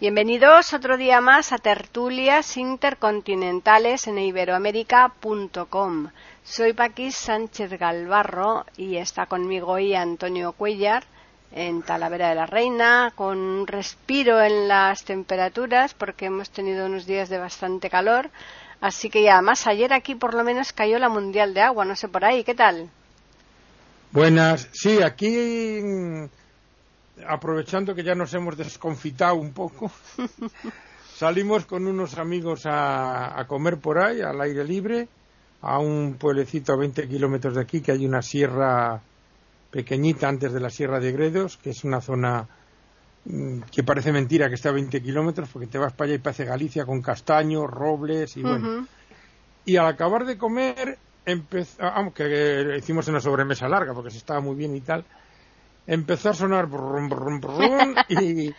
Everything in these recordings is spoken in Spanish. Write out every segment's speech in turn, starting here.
Bienvenidos otro día más a Tertulias Intercontinentales en iberoamérica.com. Soy Paquis Sánchez Galvarro y está conmigo hoy Antonio Cuellar en Talavera de la Reina, con un respiro en las temperaturas porque hemos tenido unos días de bastante calor. Así que ya, además ayer aquí por lo menos cayó la Mundial de Agua, no sé por ahí, ¿qué tal? Buenas, sí, aquí aprovechando que ya nos hemos desconfitado un poco, salimos con unos amigos a, comer por ahí, al aire libre, a un pueblecito a 20 kilómetros de aquí, que hay una sierra pequeñita antes de la Sierra de Gredos, que es una zona mm, que parece mentira que está a 20 kilómetros, porque te vas para allá y parece Galicia con castaños, robles y bueno. Y al acabar de comer, aunque ah, hicimos una sobremesa larga, porque se estaba muy bien y tal, empezó a sonar brum, brum, brum, y,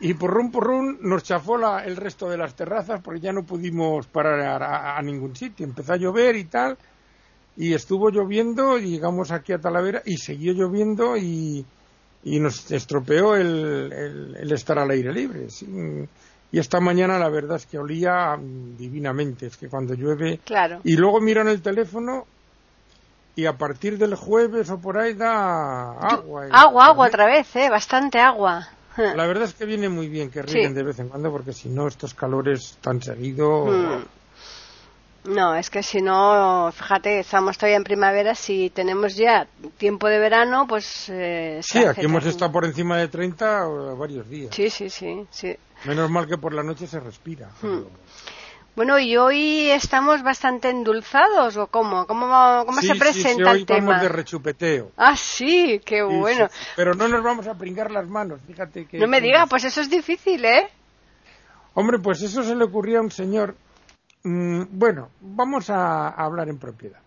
y porrum, porrum, nos chafó la, el resto de las terrazas porque ya no pudimos parar a, ningún sitio. Empezó a llover y tal, y estuvo lloviendo, y llegamos aquí a Talavera y siguió lloviendo y, y nos estropeó el, el, estar al aire libre. Y esta mañana la verdad es que olía divinamente, es que cuando llueve... Claro. Y luego miro en el teléfono y a partir del jueves o por ahí da agua. Agua, agua otra vez, ¿eh? Bastante agua. La verdad es que viene muy bien que ríen de vez en cuando porque si no estos calores tan seguidos... Hmm. No, es que si no, fíjate, estamos todavía en primavera, si tenemos ya tiempo de verano, pues... Eh, sí, aquí hemos estado por encima de 30 varios días. Sí, sí, sí, sí. Menos mal que por la noche se respira. Hmm. Bueno, y hoy estamos bastante endulzados, ¿o cómo? ¿Cómo, cómo se presenta sí, el tema? Vamos de rechupeteo. Ah, sí, qué bueno. pero no nos vamos a pringar las manos, fíjate que... No me diga, pues eso es difícil, ¿eh? Hombre, pues eso se le ocurría a un señor... Mm, bueno, vamos a, hablar en propiedad.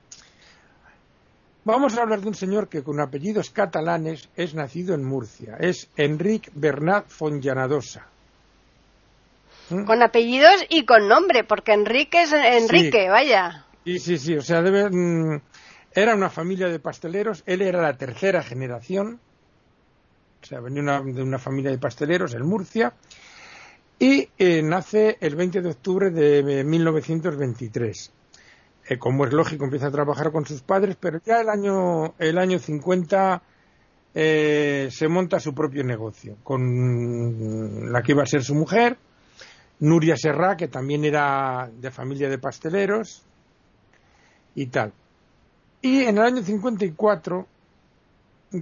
Vamos a hablar de un señor que con apellidos catalanes es nacido en Murcia. Es Enric Bernat Fonllanadosa ¿Mm? Con apellidos y con nombre, porque Enrique es Enrique, vaya. Sí, sí, sí, o sea, debe, mm, era una familia de pasteleros, él era la tercera generación, o sea, venía de una familia de pasteleros en Murcia, y eh, nace el 20 de octubre de 1923. Eh, como es lógico, empieza a trabajar con sus padres, pero ya el año, el año 50 eh, se monta su propio negocio, con la que iba a ser su mujer, Nuria Serra, que también era de familia de pasteleros y tal. Y en el año 54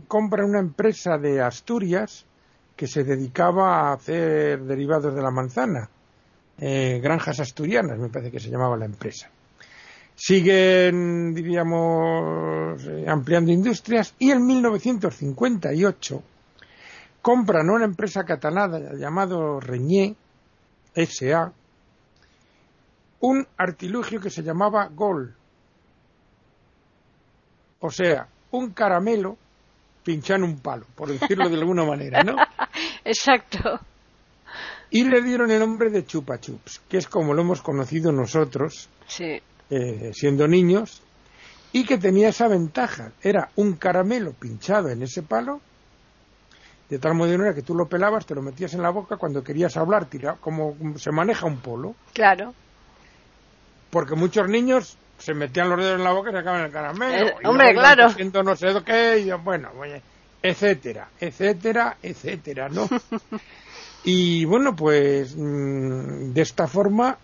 compra una empresa de Asturias que se dedicaba a hacer derivados de la manzana, eh, granjas asturianas, me parece que se llamaba la empresa. Siguen, diríamos, eh, ampliando industrias y en 1958 compran una empresa catalana llamada Reñé, S.A. un artilugio que se llamaba Gol. O sea, un caramelo pinchando un palo, por decirlo de alguna manera, ¿no? Exacto. Y le dieron el nombre de Chupa Chups, que es como lo hemos conocido nosotros, eh, siendo niños, y que tenía esa ventaja. Era un caramelo pinchado en ese palo de tal manera que tú lo pelabas, te lo metías en la boca cuando querías hablar, tira, como se maneja un polo. Claro. Porque muchos niños se metían los dedos en la boca y sacaban el caramelo. Eh, hombre, claro. no sé qué, y bueno, etcétera, etcétera, etcétera, ¿no? y bueno, pues mm, de esta forma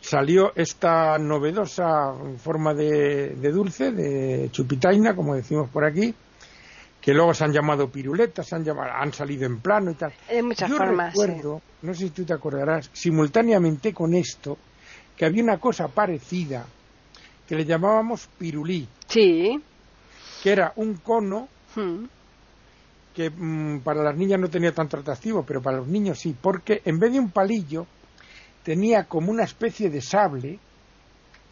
salió esta novedosa forma de, de dulce, de chupitaina, como decimos por aquí, que luego se han llamado piruletas, han, llamado, han salido en plano y tal. De muchas Yo formas. recuerdo, no sé si tú te acordarás, simultáneamente con esto, que había una cosa parecida que le llamábamos pirulí. Sí. Que era un cono hmm. que mm, para las niñas no tenía tanto atractivo, pero para los niños sí, porque en vez de un palillo tenía como una especie de sable,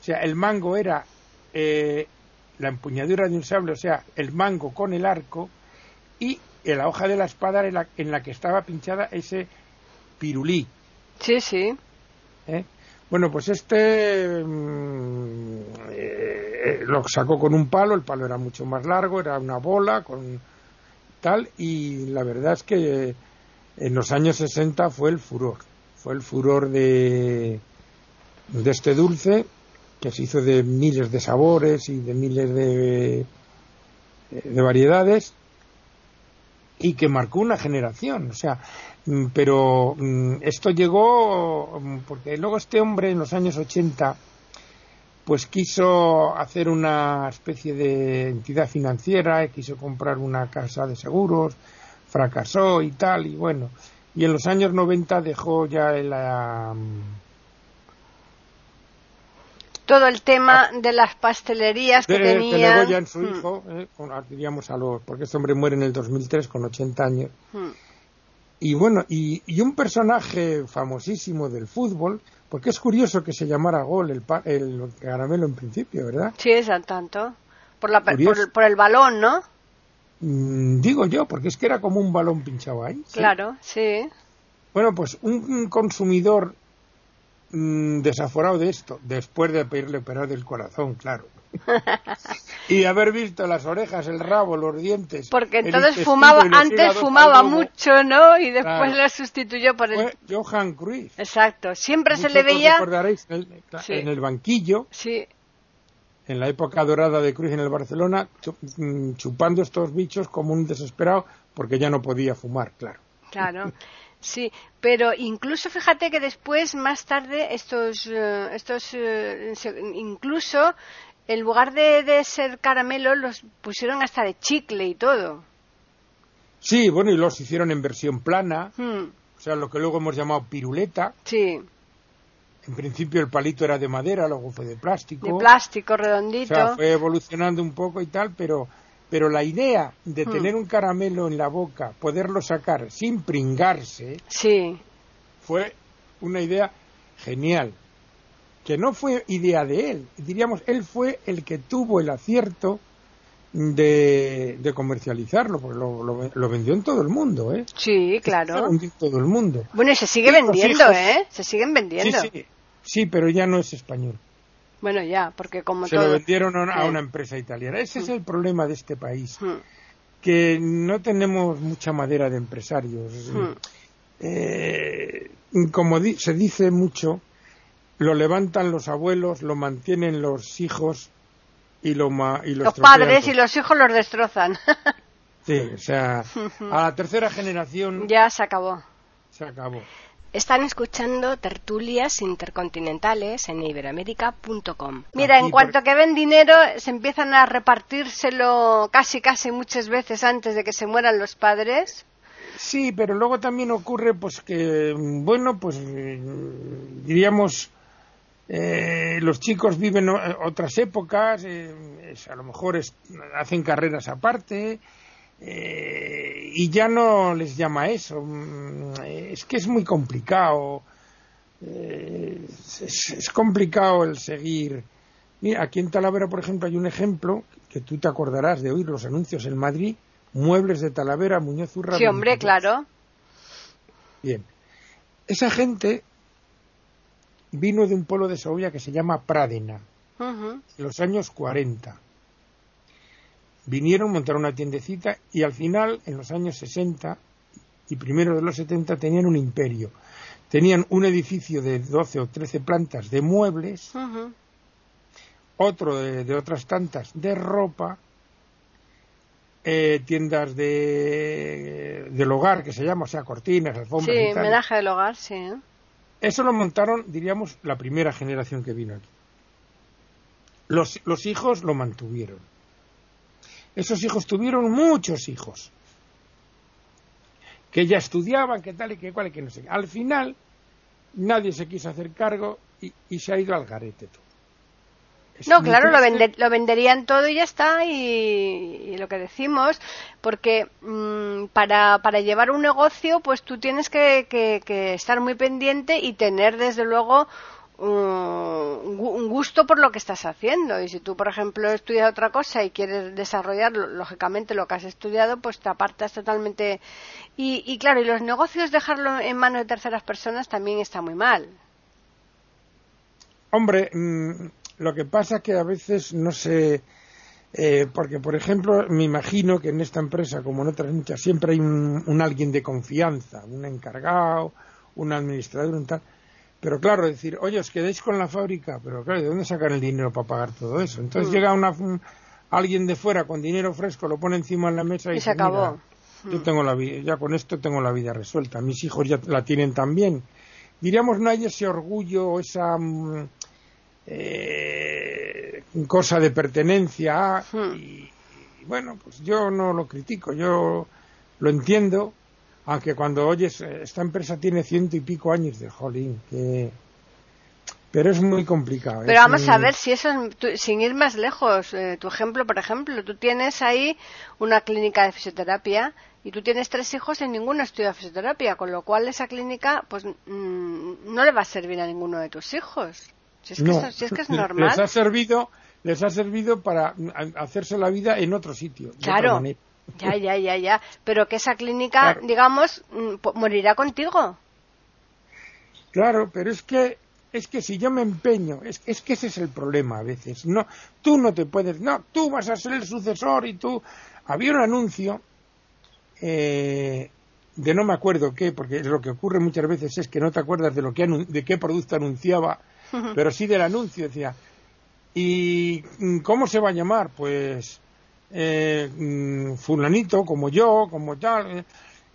o sea, el mango era eh, la empuñadura de un sable, o sea, el mango con el arco, y en la hoja de la espada en la, en la que estaba pinchada ese pirulí. Sí, sí. ¿eh? Bueno, pues este mm, eh, lo sacó con un palo, el palo era mucho más largo, era una bola con tal, y la verdad es que en los años 60 fue el furor, fue el furor de, de este dulce que se hizo de miles de sabores y de miles de, de variedades y que marcó una generación. O sea, mm, pero mm, esto llegó mm, porque luego este hombre en los años 80 pues quiso hacer una especie de entidad financiera, quiso comprar una casa de seguros, fracasó y tal, y bueno, y en los años 90 dejó ya la, todo el tema de las pastelerías que de, tenía. Que en su hijo, eh, con, diríamos a los, porque este hombre muere en el 2003 con 80 años. Hmm. Y bueno, y, y, un personaje famosísimo del fútbol, porque es curioso que se llamara Gol el, el caramelo en principio, ¿verdad? Sí, es al tanto. Por, la, por, por, el balón, ¿no? Mm, digo yo, porque es que era como un balón pinchado ahí. ¿sí? Claro, sí. Bueno, pues un, un consumidor mmm, desaforado de esto, después de pedirle operar del corazón, claro. y haber visto las orejas, el rabo, los dientes. Porque entonces fumaba, antes fumaba mucho, ¿no? Y después claro. lo sustituyó por el. Fue Johan Cruyff. Exacto, siempre Muchos se le veía. recordaréis en el, sí. en el banquillo. Sí. En la época dorada de Cruyff en el Barcelona, chupando estos bichos como un desesperado, porque ya no podía fumar, claro. Claro. Sí, pero incluso fíjate que después, más tarde, estos, uh, estos uh, incluso en lugar de, de, ser caramelo, los pusieron hasta de chicle y todo. Sí, bueno, y los hicieron en versión plana, hmm. o sea, lo que luego hemos llamado piruleta. Sí. En principio el palito era de madera, luego fue de plástico. De plástico, redondito. O sea, fue evolucionando un poco y tal, pero pero la idea de Hmm. tener un caramelo en la boca, poderlo sacar sin pringarse, sí. fue una idea genial. Que no fue idea de él, diríamos, él fue el que tuvo el acierto de, de comercializarlo, porque lo, lo, lo, vendió en todo el mundo, ¿eh? Sí, claro. En todo el mundo. Bueno, y se sigue y vendiendo, hijos... ¿eh? Se siguen vendiendo. Sí, sí, sí, pero ya no es español. Bueno, ya, porque como se todo... lo vendieron a una, empresa italiana. Ese es el problema de este país, que no tenemos mucha madera de empresarios. Eh, como di se dice mucho, lo levantan los abuelos, lo mantienen los hijos y lo ma y los, los padres y los hijos los destrozan. sí, o sea, a la tercera generación ya se acabó. Se acabó. Están escuchando tertulias intercontinentales en iberoamérica.com. Mira, en cuanto que ven dinero, se empiezan a repartírselo casi, casi muchas veces antes de que se mueran los padres. Sí, pero luego también ocurre, pues que, bueno, pues diríamos, eh, los chicos viven otras épocas, eh, es, a lo mejor es, hacen carreras aparte, eh, y ya no les llama eso. Es que es muy complicado. Eh, es, es, complicado el seguir. Mira, aquí en Talavera, por ejemplo, hay un ejemplo que tú te acordarás de oír los anuncios en Madrid. Muebles de Talavera, Muñoz Urra. Sí, hombre, claro. Bien. Esa gente vino de un pueblo de Segovia que se llama Pradena, uh -huh. en los años 40 vinieron, montaron una tiendecita y al final, en los años 60 y primero de los 70, tenían un imperio. Tenían un edificio de 12 o 13 plantas de muebles, uh -huh. otro de, de, otras tantas de ropa, eh, tiendas de, del hogar, que se llama, o sea, cortinas, alfombras. Sí, y tal. menaje del hogar, sí. ¿eh? Eso lo montaron, diríamos, la primera generación que vino aquí. Los, los hijos lo mantuvieron esos hijos tuvieron muchos hijos que ya estudiaban, que tal y que cual y que no sé. Al final nadie se quiso hacer cargo y, y se ha ido al garete todo. no, claro, lo, lo, venderían todo y ya está, y, lo que decimos, porque mm, para, para llevar un negocio, pues tú tienes que, que, estar muy pendiente y tener, desde luego, un gusto por lo que estás haciendo. Y si tú, por ejemplo, estudias otra cosa y quieres desarrollar, lógicamente, lo que has estudiado, pues te apartas totalmente. Y, y claro, y los negocios, dejarlo en manos de terceras personas también está muy mal. Hombre, mm, lo que pasa es que a veces no sé, eh, porque por ejemplo me imagino que en esta empresa, como en otras muchas, siempre hay un, alguien de confianza, un encargado, un administrador, un tal. Pero claro, decir, oye, os quedéis con la fábrica, pero claro, ¿de dónde sacan el dinero para pagar todo eso? Entonces mm. llega una, alguien de fuera con dinero fresco, lo pone encima en la mesa y, se acabó. yo mm. tengo la vida, ya con esto tengo la vida resuelta. Mis hijos ya la tienen también. Diríamos, no hay ese orgullo, esa mm, eh, cosa de pertenencia hmm. y, bueno, pues yo no lo critico, yo lo entiendo, aunque cuando oyes, eh, esta empresa tiene ciento y pico años de jolín, que... Pero es muy complicado. Pero vamos a ver si eso, sin ir más lejos, eh, tu ejemplo, por ejemplo, tú tienes ahí una clínica de fisioterapia y tú tienes tres hijos y ninguno estudia fisioterapia, con lo cual esa clínica pues mm, no le va a servir a ninguno de tus hijos. Si es, que, es, normal. Les ha servido, les ha servido para hacerse la vida en otro sitio. Claro. Ya, ya, ya, ya. Pero que esa clínica, digamos, mm, morirá contigo. Claro, pero es que es que si yo me empeño, es, es, que ese es el problema a veces. No, tú no te puedes, no, tú vas a ser el sucesor y tú. Había un anuncio eh, de no me acuerdo qué, porque lo que ocurre muchas veces es que no te acuerdas de lo que de qué producto anunciaba pero sí del anuncio, decía. ¿Y cómo se va a llamar? Pues eh, mm, fulanito, como yo, como tal.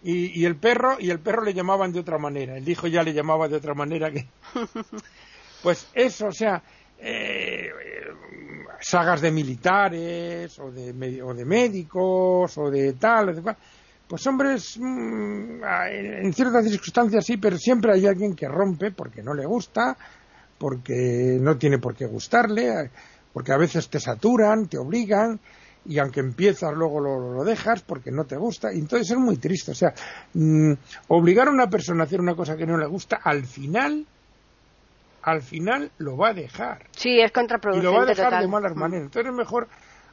Y, el perro, y el perro le llamaban de otra manera. El hijo ya le llamaba de otra manera que. Pues eso, o sea, eh, sagas de militares, o de, o de médicos, o de tal, o de cual. Pues hombres, mm, en ciertas circunstancias sí, pero siempre hay alguien que rompe porque no le gusta, porque no tiene por qué gustarle, porque a veces te saturan, te obligan, y aunque empiezas luego lo, dejas porque no te gusta, y entonces es muy triste. O sea, mm, obligar a una persona a hacer una cosa que no le gusta, al final, al final lo va a dejar. Sí, es contraproducente. Y lo va a dejar de malas mm. maneras. Entonces es mejor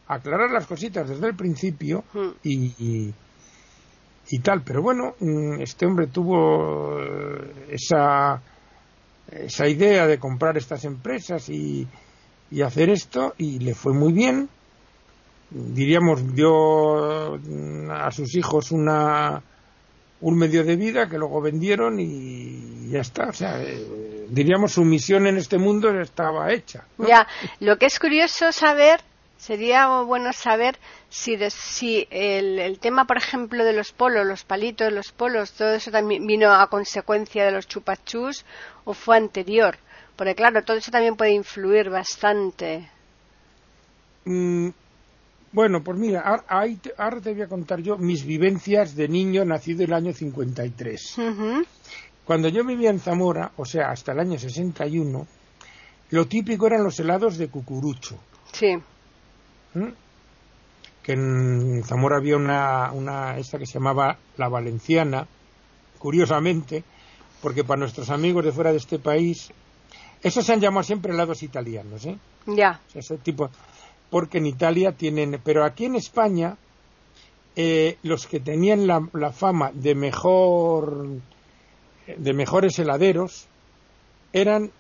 aclarar las cositas desde el principio mm. y, y, tal. Pero bueno, este hombre tuvo eh, esa esa idea de comprar estas empresas y, y hacer esto y le fue muy bien. Diríamos, dio a sus hijos una, un medio de vida que luego vendieron y ya está. O sea, eh, diríamos su misión en este mundo estaba hecha. Ya, lo que es curioso saber Sería bueno saber si, si el, el, tema, por ejemplo, de los polos, los palitos, los polos, todo eso también vino a consecuencia de los chupachus o fue anterior. Porque claro, todo eso también puede influir bastante. Mm, bueno, pues mira, ahora, ahora, te voy a contar yo mis vivencias de niño nacido en el año 53. Cuando yo vivía en Zamora, o sea, hasta el año 61, lo típico eran los helados de cucurucho. Sí. ¿Mm? que en Zamora había una, una esta que se llamaba la Valenciana, curiosamente, porque para nuestros amigos de fuera de este país, esos se han llamado siempre helados italianos, ¿eh? Ya. ese tipo, porque en Italia tienen, pero aquí en España, eh, los que tenían la, la, fama de mejor, de mejores heladeros, eran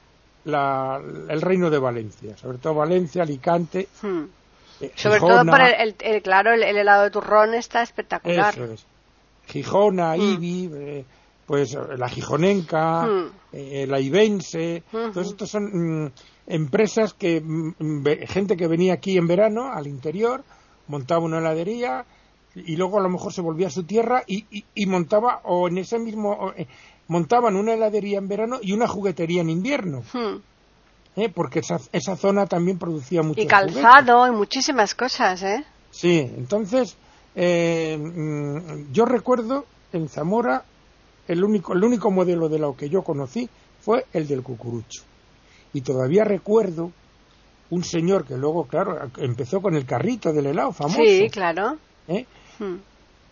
la, el reino de Valencia, sobre todo Valencia, Alicante. Hmm. Eh, Sobre todo por el, claro, el, helado de turrón está espectacular. Gijona, mm. Ibi, eh, pues la Gijonenca, mm. eh, la Ibense, todos estos son mm, empresas que, gente que venía aquí en verano al interior, montaba una heladería y luego a lo mejor se volvía a su tierra y, y, montaba, o en ese mismo, montaban una heladería en verano y una juguetería en invierno. ¿eh? porque esa, esa zona también producía mucho. Y calzado y muchísimas cosas, ¿eh? Sí, entonces eh, mm, yo recuerdo en Zamora el único, el único modelo de lo que yo conocí fue el del cucurucho. Y todavía recuerdo un señor que luego, claro, empezó con el carrito del helado famoso. Sí, claro. ¿eh? Hmm.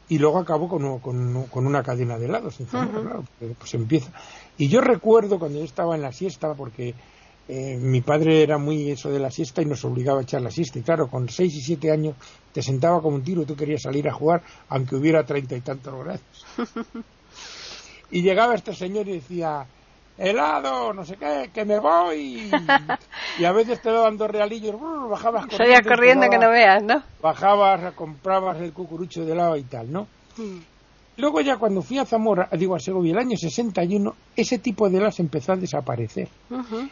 Y luego acabó con, con, una cadena de helados. claro, pues empieza. Y yo recuerdo cuando yo estaba en la siesta, porque eh, mi padre era muy eso de la siesta y nos obligaba a echar la siesta. Y claro, con seis y siete años te sentaba como un tiro y tú querías salir a jugar, aunque hubiera treinta y tantos grados. y llegaba este señor y decía, helado, no sé qué, que me voy. y a veces te daban dos realillos, bajabas corriendo. Salías corriendo que no veas, ¿no? Bajabas, comprabas el cucurucho de helado y tal, ¿no? Hmm. Luego ya cuando fui a Zamora, digo a Segovia, el año 61, ese tipo de helados empezó a desaparecer.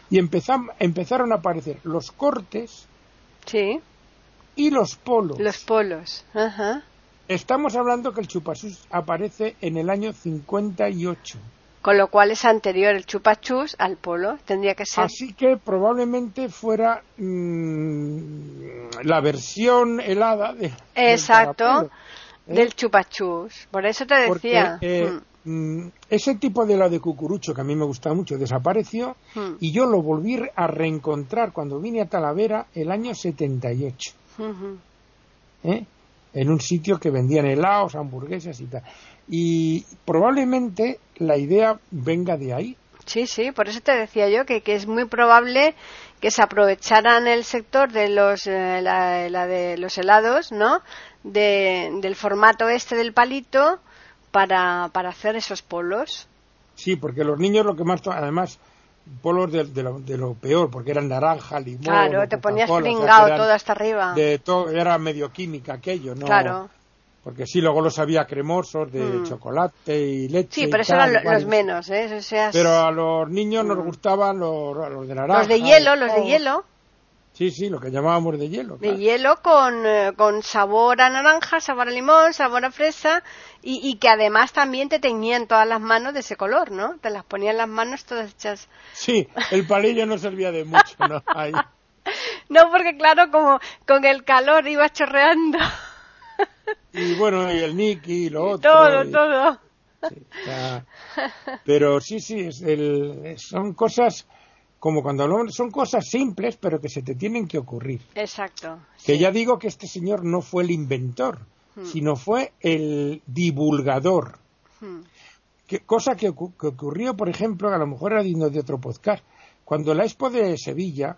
Y empezaron a aparecer los cortes sí. y los polos. Los polos. Estamos hablando que el chupasús aparece en el año 58. Con lo cual es anterior el chupachus al polo, tendría que ser. Así que probablemente fuera mm, la versión helada de. Exacto, del, ¿eh? chupachus. Por eso te decía. Eh, mm. Mm, ese tipo de helado de cucurucho que a mí me gusta mucho desapareció y yo lo volví a reencontrar cuando vine a Talavera el año 78. ¿Eh? En un sitio que vendían helados, hamburguesas y tal. Y probablemente la idea venga de ahí. Sí, sí, por eso te decía yo que, que es muy probable que se aprovecharan el sector de los, eh, la, de los helados, ¿no? De, del formato este del palito para, para hacer esos polos. Sí, porque los niños lo que más, además, polos de, de, lo, de lo, peor, porque eran naranja, limón. Claro, te ponías pringado todo hasta arriba. De todo, era medio química aquello, ¿no? Claro porque sí, luego los había cremosos de mm. chocolate y leche. Sí, pero esos eran los menos, ¿eh? Pero a los niños nos mm. gustaban los, los de naranja. Los de hielo, los de hielo. Sí, sí, lo que llamábamos de hielo. De hielo con, eh, con sabor a naranja, sabor a limón, sabor a fresa y, y, que además también te teñían todas las manos de ese color, ¿no? Te las ponían las manos todas hechas. Sí, el palillo no servía de mucho, ¿no? Ahí. no, porque claro, como con el calor iba chorreando y bueno, y el Nick y lo otro. Todo, todo. Pero sí, sí, es el, son cosas como cuando hablamos, son cosas simples, pero que se te tienen que ocurrir. Exacto. Que ya digo que este señor no fue el inventor, hmm. sino fue el divulgador. Hmm. cosa que, que, ocurrió, por ejemplo, a lo mejor era digno de otro podcast, cuando la Expo de Sevilla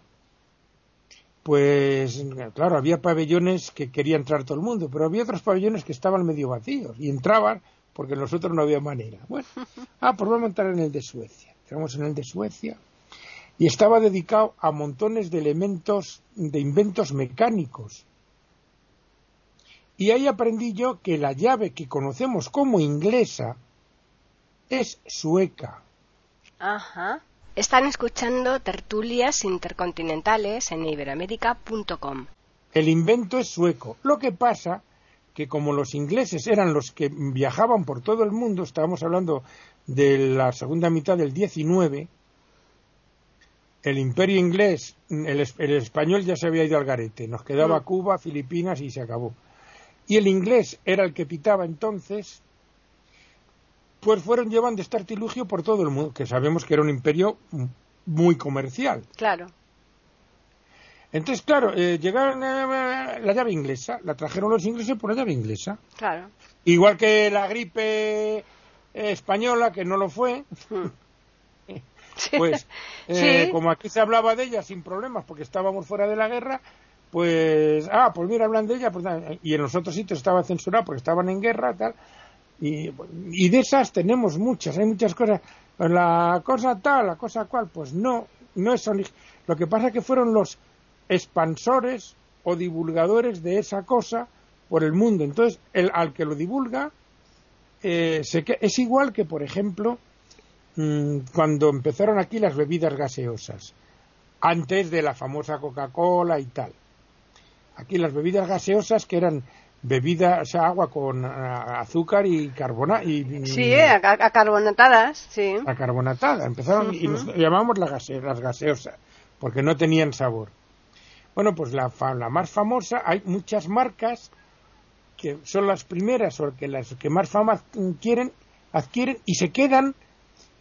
pues claro, había pabellones que quería entrar todo el mundo, pero había otros pabellones que estaban medio vacíos y entraban porque nosotros no había manera. Bueno, ah, pues vamos a entrar en el de Suecia. Entramos en el de Suecia y estaba dedicado a montones de elementos, de inventos mecánicos. Y ahí aprendí yo que la llave que conocemos como inglesa es sueca. Ajá. Están escuchando tertulias intercontinentales en iberoamérica.com. El invento es sueco. Lo que pasa que como los ingleses eran los que viajaban por todo el mundo, estábamos hablando de la segunda mitad del 19, el imperio inglés, el, español ya se había ido al garete, nos quedaba mm. Cuba, Filipinas y se acabó. Y el inglés era el que pitaba entonces pues fueron llevando este artilugio por todo el mundo, que sabemos que era un imperio muy comercial. Claro. Entonces, claro, eh, llegaron eh, la llave inglesa, la trajeron los ingleses por la llave inglesa. Claro. Igual que la gripe española, que no lo fue. Hmm. pues, como aquí se hablaba de ella sin problemas porque estábamos fuera de la guerra, pues, ah, pues mira, hablan de ella, pues, y en los otros sitios estaba censurado porque estaban en guerra, tal. Y, y de esas tenemos muchas, hay muchas cosas. La cosa tal, la cosa cual, pues no, no es Lo que pasa es que fueron los expansores o divulgadores de esa cosa por el mundo. Entonces, el, al que lo divulga eh, es igual que, por ejemplo, mm, cuando empezaron aquí las bebidas gaseosas, antes de la famosa Coca-Cola y tal. Aquí las bebidas gaseosas que eran bebida, o sea, agua con azúcar y carbona y sí, acarbonatadas, sí. Acarbonatada. Empezaron y nos llamamos las gaseosas porque no tenían sabor. Bueno, pues la, la más famosa, hay muchas marcas que son las primeras o que las que más fama quieren, adquieren y se quedan, eh,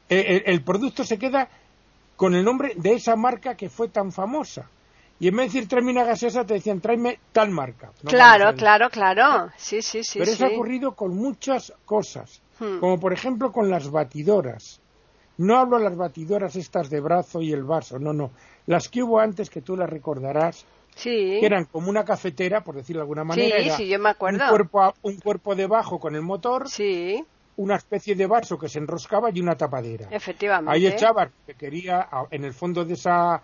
el, el producto se queda con el nombre de esa marca que fue tan famosa. Y en vez de decir tráeme una gaseosa, te decían tráeme tal marca. No claro, claro, claro. Sí, sí, sí. Pero sí. eso ha ocurrido con muchas cosas, Hmm. como por ejemplo con las batidoras. No hablo de las batidoras estas de brazo y el vaso, no, no. Las que hubo antes, que tú las recordarás, Sí. que eran como una cafetera, por decirlo de alguna manera. Sí, sí, yo me acuerdo. Un cuerpo, un cuerpo debajo con el motor, Sí, una especie de vaso que se enroscaba y una tapadera. efectivamente. Ahí echabas que quería en el fondo de esa,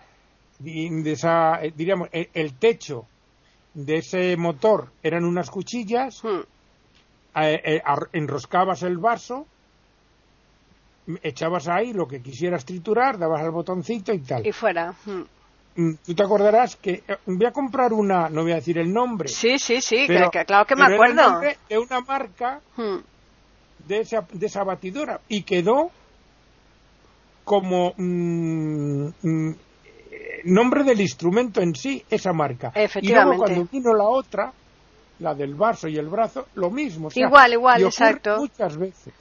de esa eh, diríamos, el, el techo de ese motor eran unas cuchillas, Hmm. eh, eh, enroscabas el vaso, echabas ahí lo que quisieras triturar, dabas al botoncito y tal. Y fuera. Hmm. Mm, Tú te acordarás que voy a comprar una, no voy a decir el nombre, Sí, sí, sí, pero- que- que- claro que me acuerdo. de una marca Hmm. De esa, de esa batidora y quedó como mm, mm, nombre del instrumento en sí, esa marca. Y luego cuando vino la otra, la del vaso y el brazo, lo mismo. o sea, Igual, igual, y ocurre exacto. Muchas veces.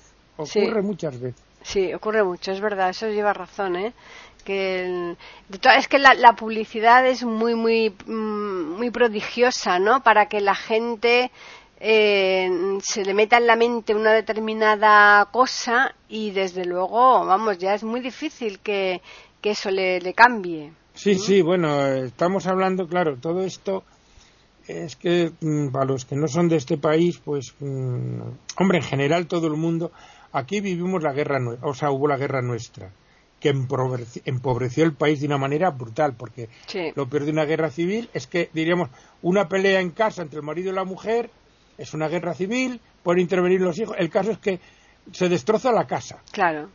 Sí. Ocurre muchas veces. Sí, ocurre mucho, es verdad, eso lleva razón, ¿eh? Que el- es que la, la publicidad es muy, muy, mm, muy prodigiosa, ¿no? Para que la gente eh, se le meta en la mente una determinada cosa y desde luego, vamos, ya es muy difícil que, que eso le, le cambie. Sí, sí, bueno, estamos hablando, claro, todo esto es que mm, para los que no son de este país, pues, mm, hombre, en general todo el mundo, aquí vivimos la guerra, o sea, hubo la guerra nuestra, que empobreci- empobreció el país de una manera brutal, porque Sí. lo peor de una guerra civil es que, diríamos, una pelea en casa entre el marido y la mujer es una guerra civil, pueden intervenir los hijos, el caso es que se destroza la casa. Claro.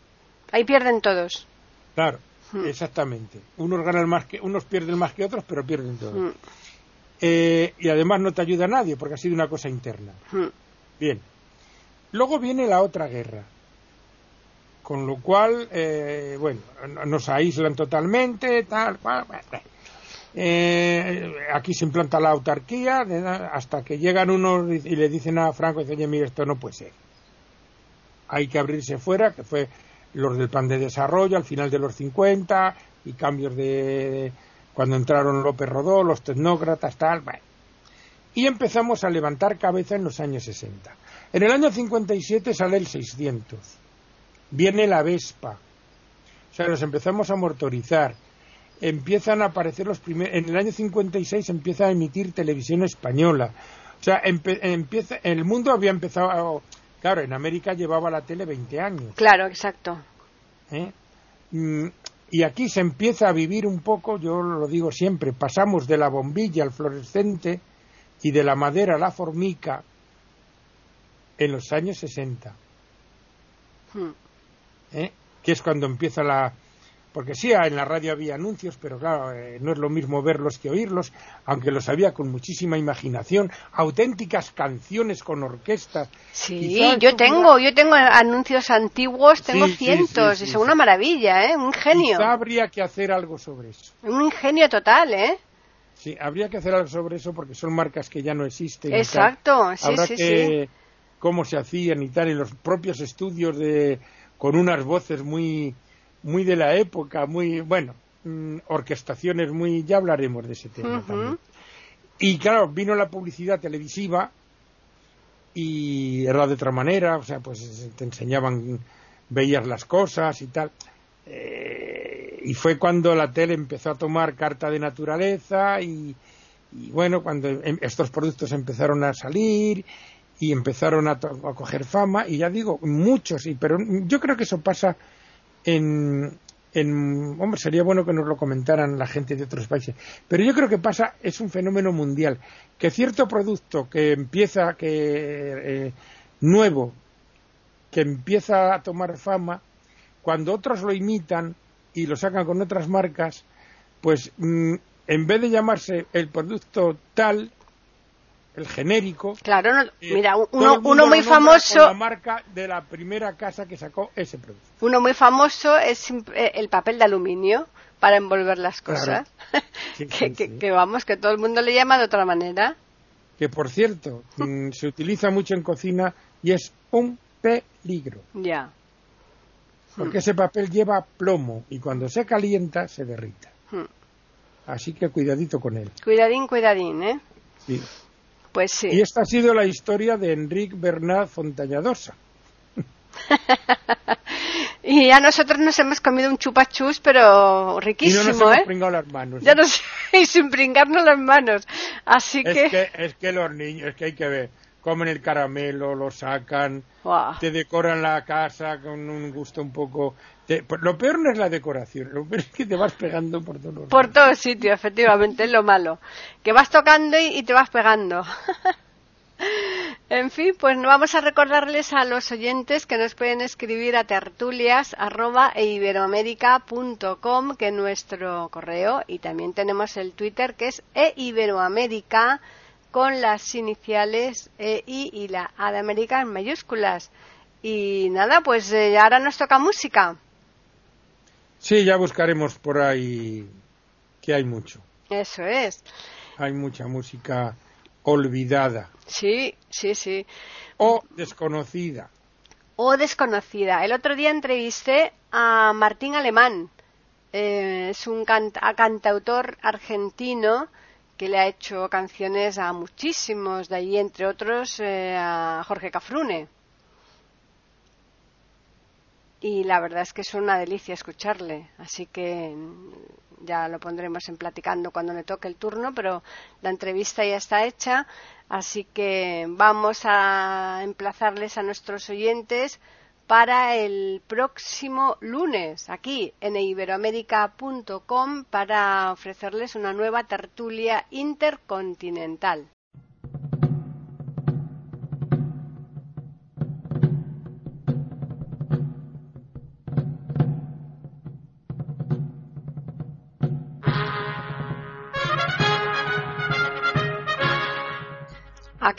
Ahí pierden todos. Claro, Hmm. exactamente. Unos ganan más que, unos pierden más que otros, pero pierden todos. Mm, Eh, y además no te ayuda a nadie porque ha sido una cosa interna. mm. Bien. Luego viene la otra guerra. Con lo cual, eh, bueno, nos aíslan totalmente, tal, cual. bueno, bueno. Eh, aquí se implanta la autarquía hasta que llegan unos y le dicen a Franco, dice, oye, esto no puede ser. Hay que abrirse fuera, que fue los del plan de desarrollo al final de los 50 y cambios de cuando entraron López Rodó, los tecnócratas, tal, bueno. Y empezamos a levantar cabeza en los años 60. En el año 57 sale el 600. Viene la Vespa. O sea, nos empezamos a motorizar. Empiezan a aparecer los primeros. En el año 56 empieza a emitir televisión española. O sea, empe- empieza. El mundo había empezado. Claro, en América llevaba la tele 20 años. Claro, exacto. ¿eh? Mm, Y aquí se empieza a vivir un poco, yo lo digo siempre, pasamos de la bombilla al fluorescente y de la madera a la formica en los años 60, Mm. ¿eh? que es cuando empieza la... Porque sí, en la radio había anuncios, pero claro, eh, no es lo mismo verlos que oírlos, aunque los había con muchísima imaginación, auténticas canciones con orquestas. Sí, yo tengo, yo tengo anuncios antiguos, tengo Sí, cientos, sí, y sí, sí. una maravilla, ¿eh? Un genio. Quizá habría que hacer algo sobre eso. Un ingenio total, ¿eh? Sí, habría que hacer algo sobre eso porque son marcas que ya no existen. Exacto, sí, Habrá sí, que cómo se hacían y tal, en los propios estudios de con unas voces muy muy de la época, muy bueno, mm, orquestaciones muy ya hablaremos de ese tema también. Y claro, vino la publicidad televisiva y era de otra manera, o sea, pues te enseñaban, veías las cosas y tal. Eh, y fue cuando la tele empezó a tomar carta de naturaleza y, y bueno, cuando em- estos productos empezaron a salir y empezaron a, to- a coger fama y ya digo, muchos, y, pero yo creo que eso pasa en, hombre, sería bueno que nos lo comentaran la gente de otros países, pero yo creo que pasa, es un fenómeno mundial, que cierto producto que empieza, que eh, nuevo, que empieza a tomar fama, cuando otros lo imitan y lo sacan con otras marcas, pues mm, en vez de llamarse el producto tal, el genérico, Claro, no- eh, mira, uno, muy famoso, la marca de la primera casa que sacó ese producto. uno muy famoso es eh, el papel de aluminio para envolver las Claro. cosas. Sí, que, sí, que- sí. que vamos, que todo el mundo le llama de otra manera. Que por cierto, mm, se utiliza mucho en cocina y es un peligro. Ya. Porque ese papel lleva plomo y cuando se calienta se derrita. Hmm. Así que cuidadito con él. Cuidadín, cuidadín, ¿eh? Sí. Pues sí. Y esta ha sido la historia de Enrique Bernat Fontañadosa. y a nosotros nos hemos comido un chupachus, pero riquísimo, y no nos hemos ¿eh? pringado las manos. Ya ¿eh? no sé, y sin pringarnos las manos. Así es que... que... Es que los niños, es que hay que ver, comen el caramelo, lo sacan, te decoran la casa con un gusto un poco... te- pues lo peor no es la decoración, lo peor es que te vas pegando por todos los Por lados. todo sitio, efectivamente, es lo malo. Que vas tocando y, y te vas pegando. en fin, pues vamos a recordarles a los oyentes que nos pueden escribir a tertulias arroba e que es nuestro correo, y también tenemos el Twitter que es e iberoamérica con las iniciales EI y la A de América en mayúsculas. Y nada, pues eh, ahora nos toca música. Sí, ya buscaremos por ahí que hay mucho. Eso es. Hay mucha música olvidada Sí, sí, sí. o desconocida. o desconocida. El otro día entrevisté a Martín Alemán. Eh, es un canta- cantautor argentino que le ha hecho canciones a muchísimos de allí, entre otros eh, a Jorge Cafrune. Y la verdad es que es una delicia escucharle. Así que mm, ya lo pondremos en platicando cuando le toque el turno, pero la entrevista ya está hecha. Así que vamos a emplazarles a nuestros oyentes para el próximo lunes aquí en iberoamérica.com para ofrecerles una nueva tertulia intercontinental.